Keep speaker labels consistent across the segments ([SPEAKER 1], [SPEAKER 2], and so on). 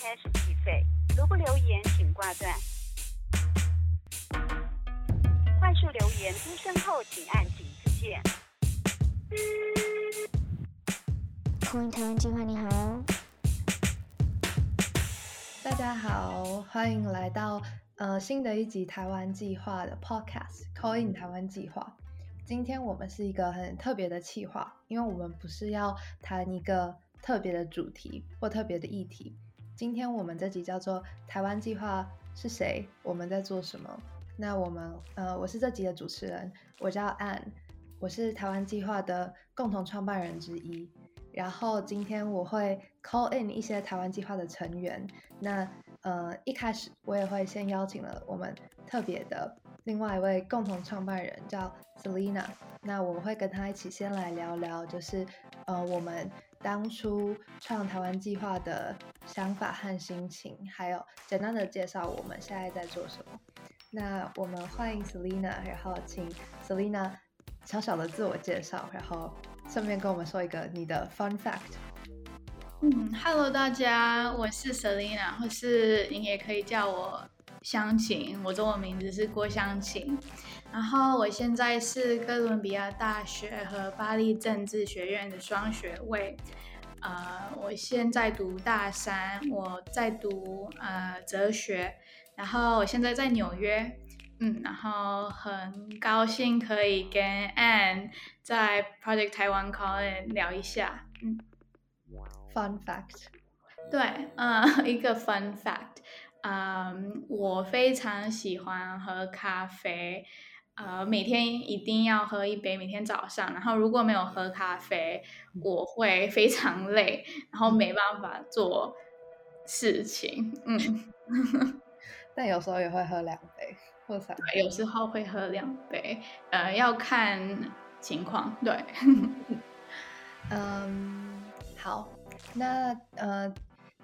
[SPEAKER 1] 开始计费。如不留言，请挂断。快速留言出声后，请按井字键。
[SPEAKER 2] 空运台湾计划，你好。
[SPEAKER 3] 大家好，欢迎来到呃新的一集台湾计划的 Podcast Call in 台湾计划。今天我们是一个很特别的计划，因为我们不是要谈一个特别的主题或特别的议题。今天我们这集叫做台湾计划是谁？我们在做什么？那我们呃，我是这集的主持人，我叫 Ann，我是台湾计划的共同创办人之一。然后今天我会 call in 一些台湾计划的成员。那呃一开始我也会先邀请了我们特别的另外一位共同创办人叫 Selina。那我们会跟他一起先来聊聊，就是呃我们当初创台湾计划的想法和心情，还有简单的介绍我们现在在做什么。那我们欢迎 Selina，然后请 Selina 小小的自我介绍，然后。顺便跟我们说一个你的 fun fact。
[SPEAKER 4] 嗯，Hello，大家，我是 Selina，或是你也可以叫我香琴，我中文名字是郭香琴。然后我现在是哥伦比亚大学和巴黎政治学院的双学位。呃，我现在读大三，我在读呃哲学。然后我现在在纽约。嗯，然后很高兴可以跟 Anne 在 Project 台湾 Call 聊一下。嗯
[SPEAKER 3] ，Fun fact，
[SPEAKER 4] 对，嗯，一个 Fun fact，嗯，我非常喜欢喝咖啡，呃，每天一定要喝一杯，每天早上。然后如果没有喝咖啡，我会非常累，然后没办法做事情。嗯，
[SPEAKER 3] 但有时候也会喝两杯。
[SPEAKER 4] 对，有时候会喝两杯，呃，要看情况。对，
[SPEAKER 3] 嗯，好，那呃，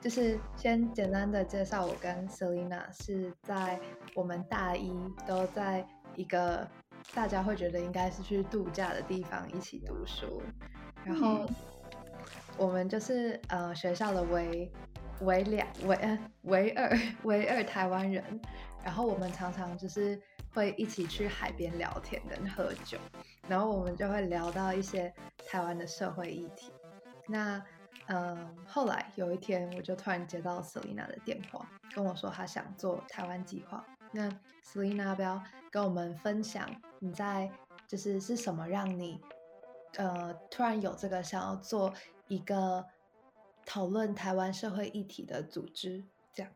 [SPEAKER 3] 就是先简单的介绍，我跟 Selina 是在我们大一都在一个大家会觉得应该是去度假的地方一起读书，然后我们就是呃学校的唯唯两唯 唯二唯二台湾人。然后我们常常就是会一起去海边聊天跟喝酒，然后我们就会聊到一些台湾的社会议题。那嗯，后来有一天我就突然接到 Selina 的电话，跟我说她想做台湾计划。那 Selina 要不要跟我们分享你在就是是什么让你呃突然有这个想要做一个讨论台湾社会议题的组织这样？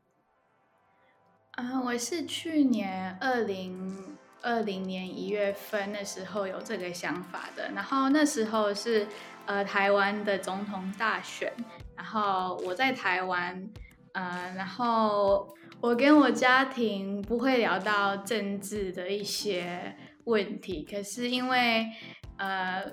[SPEAKER 4] 啊，我是去年二零二零年一月份的时候有这个想法的，然后那时候是呃台湾的总统大选，然后我在台湾，呃，然后我跟我家庭不会聊到政治的一些问题，可是因为呃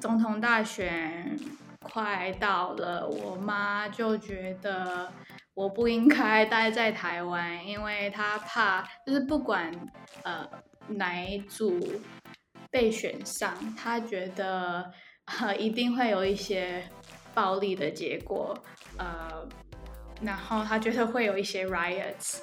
[SPEAKER 4] 总统大选快到了，我妈就觉得。我不应该待在台湾，因为他怕，就是不管呃哪一组被选上，他觉得一定会有一些暴力的结果，呃，然后他觉得会有一些 riots。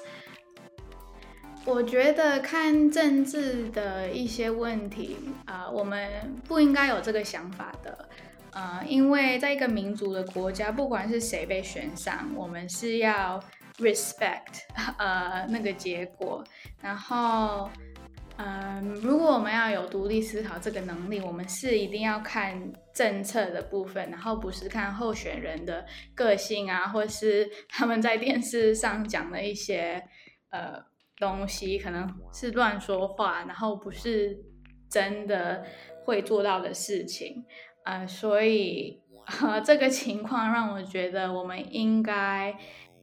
[SPEAKER 4] 我觉得看政治的一些问题啊，我们不应该有这个想法的。呃，因为在一个民主的国家，不管是谁被选上，我们是要 respect 呃那个结果。然后，嗯，如果我们要有独立思考这个能力，我们是一定要看政策的部分，然后不是看候选人的个性啊，或是他们在电视上讲的一些呃东西，可能是乱说话，然后不是真的会做到的事情。呃，所以呃，这个情况让我觉得我们应该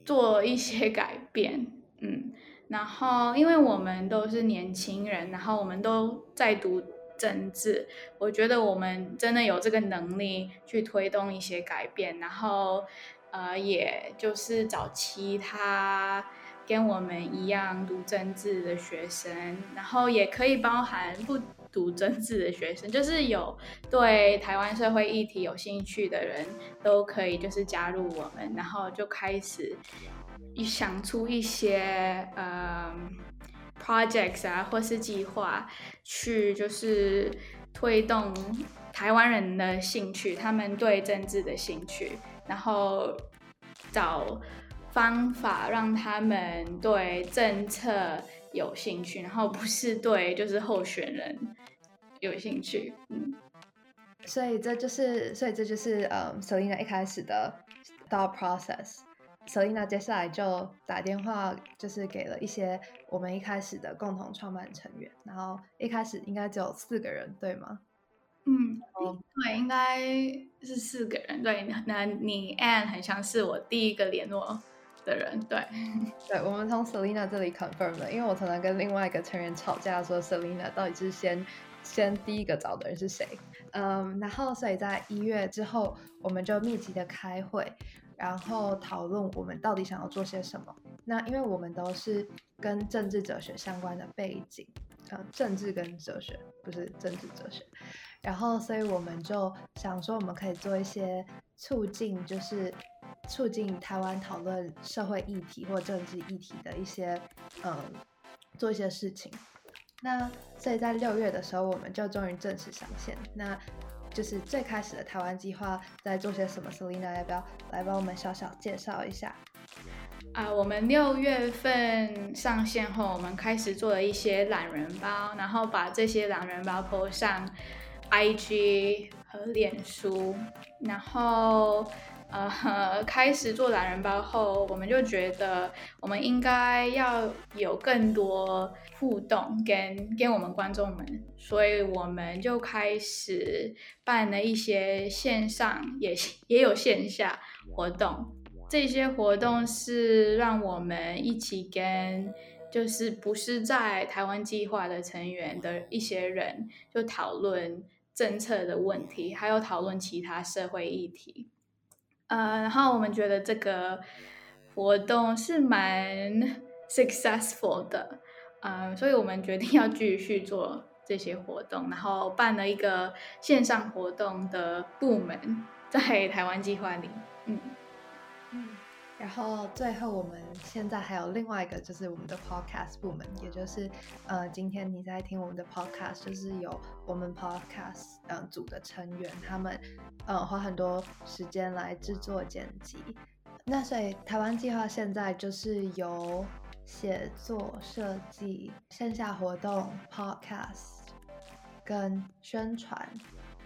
[SPEAKER 4] 做一些改变，嗯，然后因为我们都是年轻人，然后我们都在读政治，我觉得我们真的有这个能力去推动一些改变，然后呃，也就是找其他跟我们一样读政治的学生，然后也可以包含不。读政治的学生，就是有对台湾社会议题有兴趣的人都可以，就是加入我们，然后就开始想出一些呃 projects 啊，或是计划，去就是推动台湾人的兴趣，他们对政治的兴趣，然后找方法让他们对政策。有兴趣，然后不是对就是候选人有兴趣，嗯，
[SPEAKER 3] 所以这就是，所以这就是呃，Selina 一开始的 thought process。Selina 接下来就打电话，就是给了一些我们一开始的共同创办成员，然后一开始应该只有四个人，对吗？
[SPEAKER 4] 嗯，对，应该是四个人。对，那你 Anne 很像是我第一个联络。的人，对，
[SPEAKER 3] 对，我们从 Selina 这里 confirm 了，因为我常常跟另外一个成员吵架，说 Selina 到底是先先第一个找的人是谁，嗯，然后所以在一月之后，我们就密集的开会，然后讨论我们到底想要做些什么。那因为我们都是跟政治哲学相关的背景，呃，政治跟哲学不是政治哲学，然后所以我们就想说，我们可以做一些促进，就是。促进台湾讨论社会议题或政治议题的一些，嗯，做一些事情。那所以在六月的时候，我们就终于正式上线。那就是最开始的台湾计划在做些什么？Selina 要不要来帮我们小小介绍一下？
[SPEAKER 4] 啊，我们六月份上线后，我们开始做了一些懒人包，然后把这些懒人包 po 上 IG 和脸书，然后。呃，开始做懒人包后，我们就觉得我们应该要有更多互动跟跟我们观众们，所以我们就开始办了一些线上也也有线下活动。这些活动是让我们一起跟就是不是在台湾计划的成员的一些人，就讨论政策的问题，还有讨论其他社会议题。呃，然后我们觉得这个活动是蛮 successful 的，呃，所以我们决定要继续做这些活动，然后办了一个线上活动的部门在台湾计划里，嗯。
[SPEAKER 3] 嗯，然后最后我们现在还有另外一个就是我们的 podcast 部门，也就是呃，今天你在听我们的 podcast，就是有我们 podcast 嗯组的成员他们。嗯，花很多时间来制作剪辑。那所以台湾计划现在就是由写作、设计、线下活动、podcast 跟宣传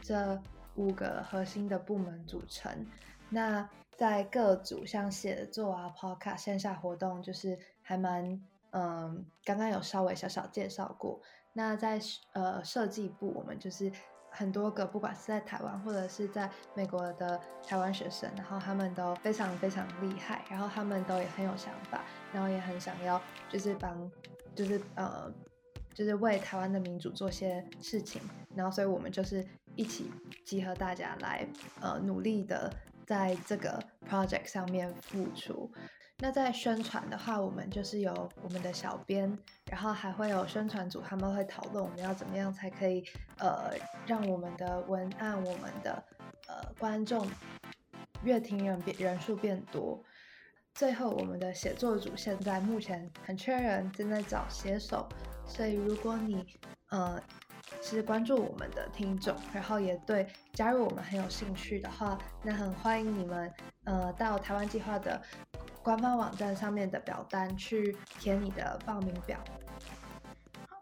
[SPEAKER 3] 这五个核心的部门组成。那在各组像写作啊、podcast、线下活动，就是还蛮嗯，刚刚有稍微小小介绍过。那在呃设计部，我们就是。很多个，不管是在台湾或者是在美国的台湾学生，然后他们都非常非常厉害，然后他们都也很有想法，然后也很想要，就是帮，就是呃，就是为台湾的民主做些事情，然后所以我们就是一起集合大家来，呃，努力的在这个 project 上面付出。那在宣传的话，我们就是有我们的小编，然后还会有宣传组，他们会讨论我们要怎么样才可以，呃，让我们的文案、我们的呃观众、阅听人变人数变多。最后，我们的写作组现在目前很缺人，正在找写手，所以如果你呃是关注我们的听众，然后也对加入我们很有兴趣的话，那很欢迎你们呃到台湾计划的。官方网站上面的表单去填你的报名表。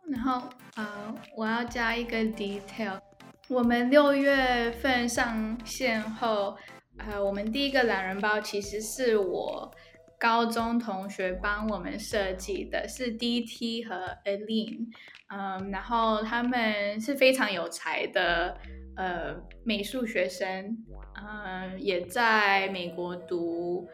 [SPEAKER 4] 然后呃，我要加一个 detail。我们六月份上线后，呃，我们第一个懒人包其实是我高中同学帮我们设计的，是 DT 和 Aline。嗯，然后他们是非常有才的呃美术学生，嗯，也在美国读。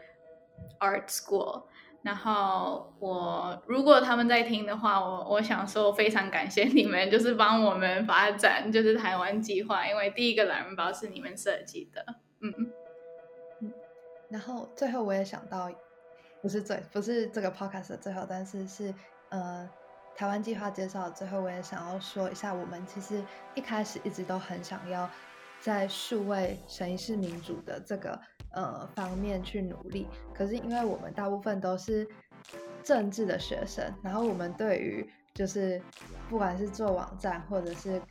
[SPEAKER 4] Art School，然后我如果他们在听的话，我我想说非常感谢你们，就是帮我们发展就是台湾计划，因为第一个懒人包是你们设计的，嗯
[SPEAKER 3] 嗯。然后最后我也想到，不是最不是这个 Podcast 的最后，但是是呃台湾计划介绍最后，我也想要说一下，我们其实一开始一直都很想要在数位审议式民主的这个呃方面去努力，可是因为我们大部分都是政治的学生，然后我们对于就是不管是做网站或者是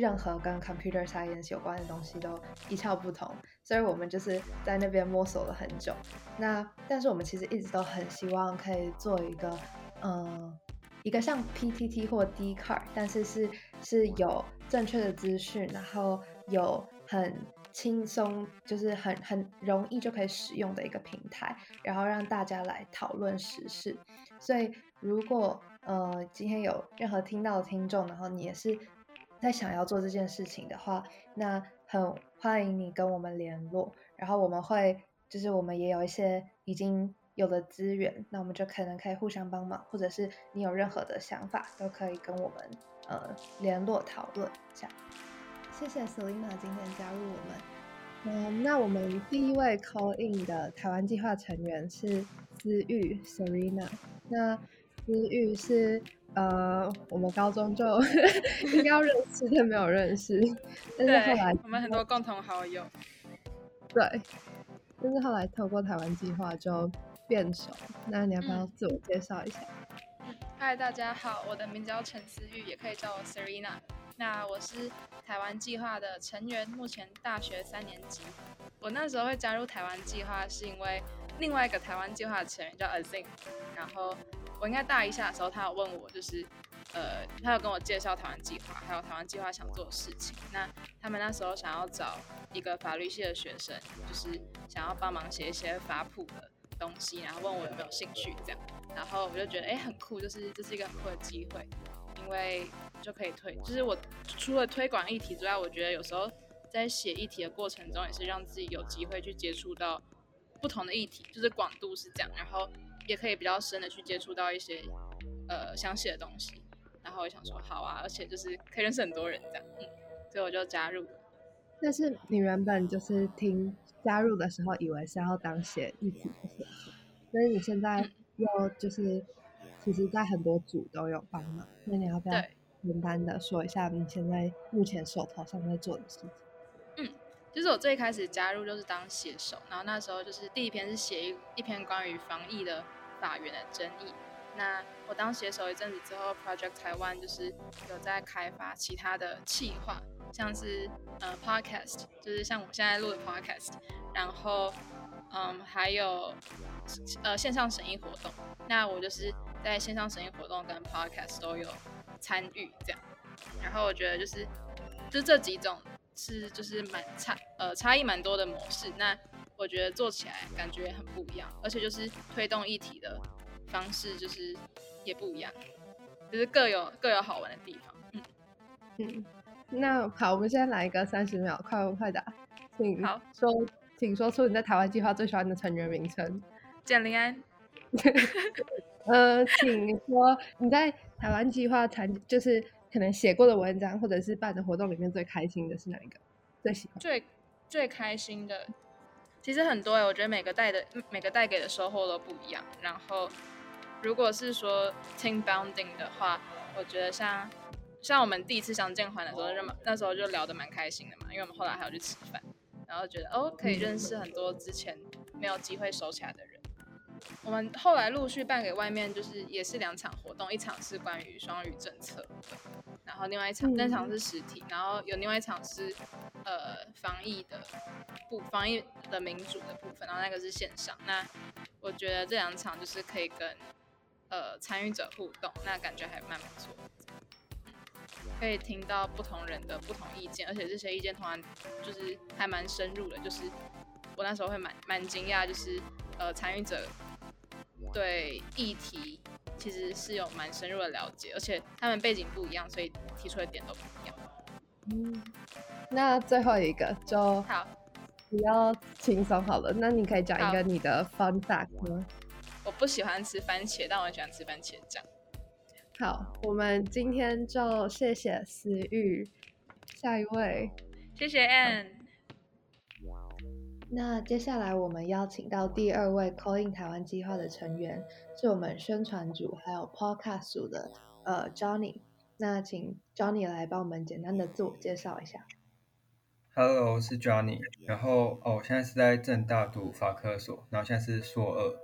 [SPEAKER 3] 任何跟 computer science 有关的东西都一窍不通，所以我们就是在那边摸索了很久。那但是我们其实一直都很希望可以做一个，嗯，一个像 PTT 或 d c a r 但是是是有正确的资讯，然后有很轻松，就是很很容易就可以使用的一个平台，然后让大家来讨论时事。所以如果呃今天有任何听到的听众，然后你也是。在想要做这件事情的话，那很欢迎你跟我们联络，然后我们会就是我们也有一些已经有的资源，那我们就可能可以互相帮忙，或者是你有任何的想法都可以跟我们呃联络讨论一下。谢谢 Selina 今天加入我们。嗯，那我们第一位 call in 的台湾计划成员是思玉 Selina。那思玉是。呃，我们高中就 应该要认识，但没有认识。但是后来
[SPEAKER 5] 我们很多共同好友。
[SPEAKER 3] 对，但是后来透过台湾计划就变熟。那你要不要自我介绍一下？
[SPEAKER 5] 嗨，大家好，我的名字叫陈思玉，也可以叫我 Serena。那我是台湾计划的成员，目前大学三年级。我那时候会加入台湾计划，是因为另外一个台湾计划的成员叫 Azin，然后。我应该大一下的时候，他有问我，就是，呃，他有跟我介绍台湾计划，还有台湾计划想做的事情。那他们那时候想要找一个法律系的学生，就是想要帮忙写一些法普的东西，然后问我有没有兴趣这样。然后我就觉得，哎，很酷，就是这是一个很酷的机会，因为就可以推，就是我除了推广议题之外，我觉得有时候在写议题的过程中，也是让自己有机会去接触到不同的议题，就是广度是这样，然后。也可以比较深的去接触到一些呃详细的东西，然后我想说好啊，而且就是可以认识很多人这样，嗯，所以我就加入。
[SPEAKER 3] 但是你原本就是听加入的时候以为是要当写一体的写手，所以你现在又就是其实在很多组都有帮忙，那你要不要简单的说一下你现在目前手头上在做的事情？
[SPEAKER 5] 嗯就是我最开始加入就是当写手，然后那时候就是第一篇是写一一篇关于防疫的法源的争议。那我当写手一阵子之后，Project 台湾就是有在开发其他的企划，像是呃 Podcast，就是像我现在录的 Podcast，然后嗯还有呃线上审议活动。那我就是在线上审议活动跟 Podcast 都有参与这样，然后我觉得就是就这几种。是，就是蛮差，呃，差异蛮多的模式。那我觉得做起来感觉很不一样，而且就是推动议题的方式，就是也不一样，就是各有各有好玩的地方。嗯
[SPEAKER 3] 嗯，那好，我们现在来一个三十秒快问快答，请说，请说出你在台湾计划最喜欢的成员名称。
[SPEAKER 5] 简林安。
[SPEAKER 3] 呃，请说你在台湾计划参，就是。可能写过的文章，或者是办的活动里面最开心的是哪一个？最喜欢
[SPEAKER 5] 最最开心的，其实很多哎，我觉得每个带的每个带给的收获都不一样。然后，如果是说 team bonding 的话，我觉得像像我们第一次相见欢的时候，那么那时候就聊得蛮开心的嘛，因为我们后来还要去吃饭，然后觉得哦，可以认识很多之前没有机会收起来的人。我们后来陆续办给外面，就是也是两场活动，一场是关于双语政策，后另外一场那场是实体，然后有另外一场是呃防疫的部防疫的民主的部分，然后那个是线上。那我觉得这两场就是可以跟呃参与者互动，那感觉还蛮不错，可以听到不同人的不同意见，而且这些意见通常就是还蛮深入的，就是我那时候会蛮蛮惊讶，就是呃参与者。对议题其实是有蛮深入的了解，而且他们背景不一样，所以提出的点都不一样。
[SPEAKER 3] 嗯，那最后一个就
[SPEAKER 5] 好，
[SPEAKER 3] 比较轻松好了。那你可以讲一个你的 fun fact 吗？
[SPEAKER 5] 我不喜欢吃番茄，但我喜欢吃番茄酱。
[SPEAKER 3] 好，我们今天就谢谢思玉，下一位，
[SPEAKER 5] 谢谢 Anne。
[SPEAKER 3] 那接下来我们邀请到第二位 Calling 台湾计划的成员，是我们宣传组还有 Podcast 组的呃 Johnny。那请 Johnny 来帮我们简单的自我介绍一下。
[SPEAKER 6] Hello，我是 Johnny。然后哦，我现在是在正大读法科所，然后现在是硕二。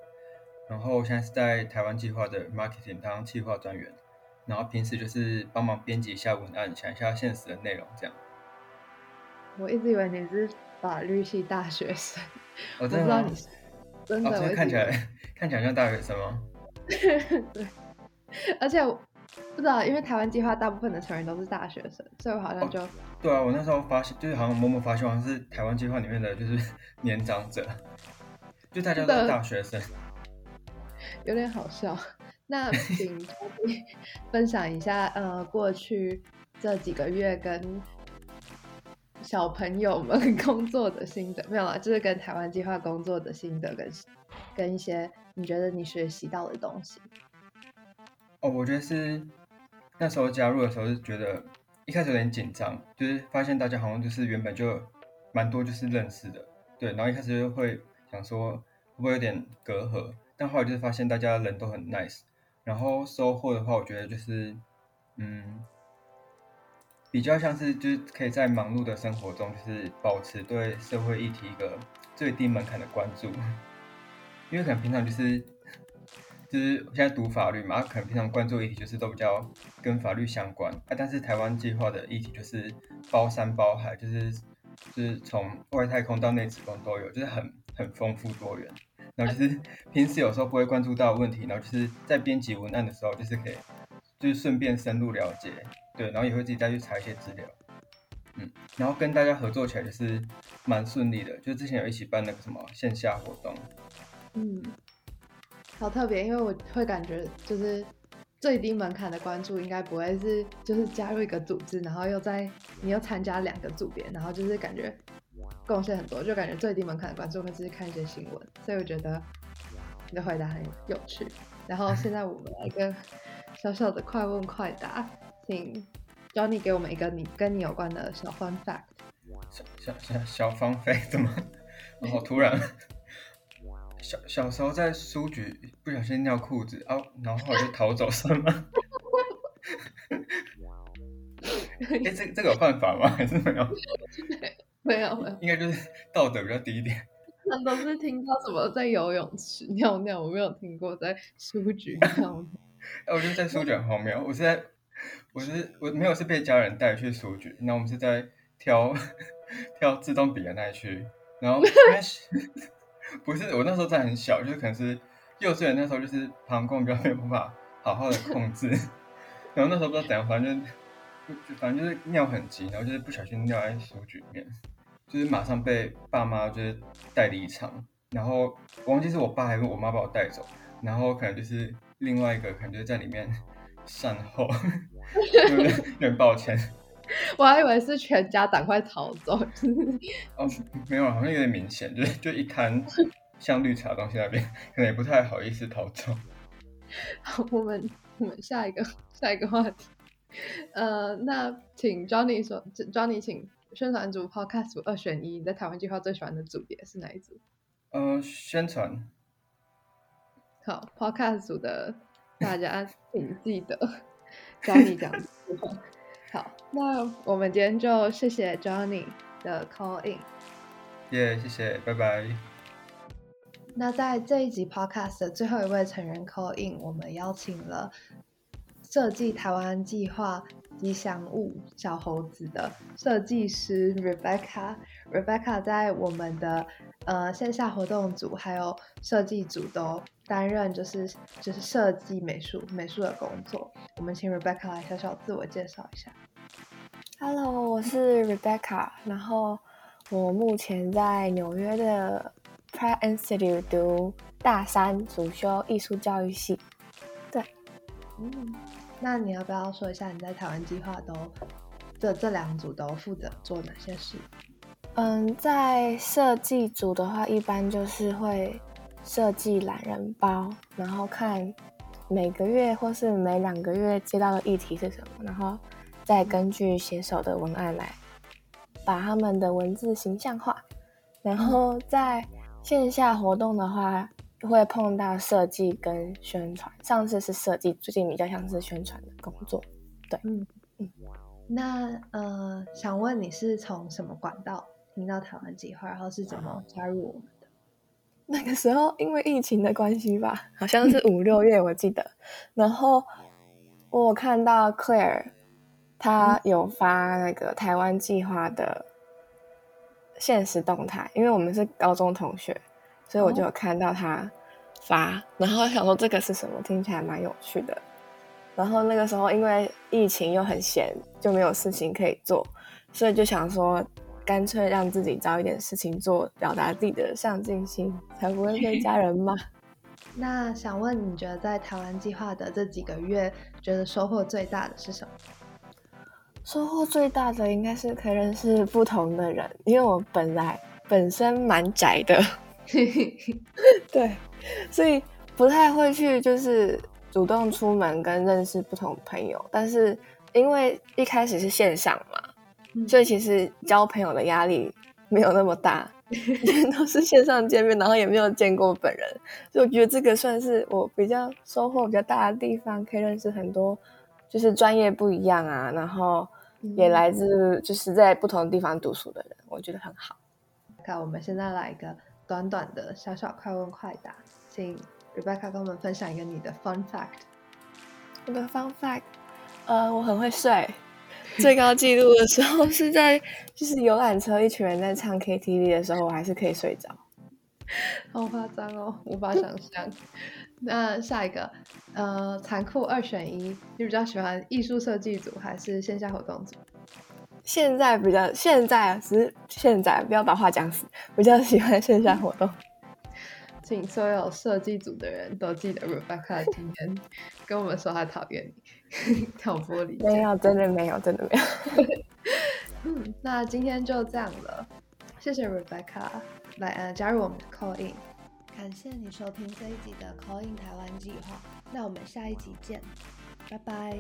[SPEAKER 6] 然后我现在是在台湾计划的 marketing 当计划专员，然后平时就是帮忙编辑一下文案，想一下现实的内容这样。
[SPEAKER 3] 我一直以为你是法律系大学生，
[SPEAKER 6] 我、真的吗
[SPEAKER 3] 知道你是真的，
[SPEAKER 6] 看起来看起来像大学生吗？
[SPEAKER 3] 对，而且我不知道，因为台湾计划大部分的成员都是大学生，所以我好像
[SPEAKER 6] 哦
[SPEAKER 3] 就、
[SPEAKER 6] 对啊，我那时候发现，就是好像默默发现，好像是台湾计划里面的就是 年长者，就大家都是大学生。
[SPEAKER 3] 有点好笑。那请分享一下，呃，过去这几个月跟小朋友们 工作的心得，没有啦，就是跟台湾计划工作的心得跟跟一些你觉得你学习到的东西。
[SPEAKER 6] 哦，我觉得是那时候加入的时候是觉得一开始有点紧张，就是发现大家好像就是原本就蛮多就是认识的，对，然后一开始就会想说会不会有点隔阂，但后来就是发现大家人都很 nice，然后收获的话，我觉得就是嗯，比较像是就是可以在忙碌的生活中，就是保持对社会议题一个最低门槛的关注，因为可能平常就是就是我现在读法律嘛，啊可能平常关注的议题就是都比较跟法律相关啊，但是台湾计划的议题就是包山包海，就是就是从外太空到内子宫都有，就是很很丰富多元。然后就是 平时有时候不会关注到问题，然后就是在编辑文案的时候，就是可以就是顺便深入了解，对，然后也会自己再去查一些资料，嗯，然后跟大家合作起来就是蛮顺利的，就之前有一起办那个什么线下活动，
[SPEAKER 3] 嗯，好特别，因为我会感觉就是最低门槛的关注应该不会是就是加入一个组织，然后又在你又参加两个组别，然后就是感觉贡献很多，就感觉最低门槛的关注会是看一些新闻，所以我觉得你的回答很有趣。然后现在我们来一个小小的快问快答，请 Johnny 给我们一个你跟你有关的小 fun fact。
[SPEAKER 6] 小小小小方飞 怎么？然后突然，小小时候在书局不小心尿裤子啊，然后后来就逃走算吗？哎、这这个有犯法吗？还是没有？
[SPEAKER 3] 没有没有，
[SPEAKER 6] 应该就是道德比较低一点。
[SPEAKER 3] 他都是听到什么在游泳池尿尿，我没有听过在书局尿尿。
[SPEAKER 6] 哎，我觉得在书局很荒谬。我是在，我是我没有是被家人带去书局，那我们是在挑 挑自动笔的那一区，然后 因为不是我那时候真的很小，就是可能是幼稚园那时候就是膀胱比较没有办法好好的控制，然后那时候不知道怎样，反正就就反正就是尿很急，然后就是不小心尿在书局里面，就是马上被爸妈就是带离场，然后我忘记是我爸还是我妈把我带走，然后可能就是另外一个可能就是在里面善后，有点有点抱歉
[SPEAKER 3] 我还以为是全家赶快逃走，
[SPEAKER 6] 哦，没有，好像有点明显，就是就一摊像绿茶的东西那边，可能也不太好意思逃走。
[SPEAKER 3] 好，我们我们下一个下一个话题，呃，那请 Johnny 说，Johnny 请宣传组 Podcast 组二选一，你在台湾计划最喜欢的组别是哪一组？
[SPEAKER 6] 呃，宣传
[SPEAKER 3] 好，Podcast 组的 大家请记得 Johnny 讲的部分。好，那我们今天就谢谢 Johnny 的 call in。
[SPEAKER 6] 耶谢谢，拜拜。
[SPEAKER 3] 那在这一集 Podcast 的最后一位成员 call in，我们邀请了设计台湾计划吉祥物小猴子的设计师 Rebecca。Rebecca 在我们的呃线下活动组还有设计组都担任就是就是设计美术美术的工作。我们请 Rebecca 来小小自我介绍一下。
[SPEAKER 2] Hello，我是 Rebecca，然后我目前在纽约的 Pratt Institute 读大三，主修艺术教育系。
[SPEAKER 3] 对嗯，那你要不要说一下你在台湾计划都这这两组都负责做哪些事？
[SPEAKER 2] 嗯，在设计组的话，一般就是会设计懒人包，然后看每个月或是每两个月接到的议题是什么，然后再根据写手的文案来把他们的文字形象化。然后在线下活动的话，会碰到设计跟宣传。上次是设计，最近比较像是宣传的工作。对，
[SPEAKER 3] 嗯
[SPEAKER 2] 嗯。
[SPEAKER 3] 那呃，想问你是从什么管道听到台湾计划，然后是怎么加入我们的？
[SPEAKER 2] 那个时候因为疫情的关系吧，好像是五六月我记得，然后我看到 Claire 他有发那个台湾计划的现实动态，因为我们是高中同学，所以我就有看到他发，然后想说这个是什么，听起来蛮有趣的。然后那个时候因为疫情又很闲，就没有事情可以做，所以就想说。干脆让自己找一点事情做，表达自己的上进心，才不会被家人骂。
[SPEAKER 3] 那想问，你觉得在台湾计划的这几个月，觉得收获最大的是什么？
[SPEAKER 2] 收获最大的应该是可以认识不同的人，因为我本来本身蛮宅的，对，所以不太会去就是主动出门跟认识不同朋友。但是因为一开始是线上嘛。所以其实交朋友的压力没有那么大 都是线上见面，然后也没有见过本人，所以我觉得这个算是我比较收获比较大的地方，可以认识很多就是专业不一样啊，然后也来自就是在不同地方读书的人，我觉得很好。
[SPEAKER 3] 看，我们现在来一个短短的小小快问快答，请 Rebecca 跟我们分享一个你的 fun fact。
[SPEAKER 2] 我的 fun fact，呃，我很会睡。最高纪录的时候是在 就是游览车一群人在唱 KTV 的时候，我还是可以睡着，
[SPEAKER 3] 好夸张哦，无法想象。那下一个，呃，残酷二选一，你比较喜欢艺术设计组还是线下活动组？
[SPEAKER 2] 现在比较现在只是现在，不要把话讲死，比较喜欢线下活动。
[SPEAKER 3] 请所有设计组的人都记得，Rebecca 今天跟我们说他讨厌你，挑拨离
[SPEAKER 2] 间。没有，真的没有，真的没有。
[SPEAKER 3] 那今天就这样了，谢谢 Rebecca 来呃加入我们的 Call In。感谢你收听这一集的 Call In 台湾计划，那我们下一集见，拜拜。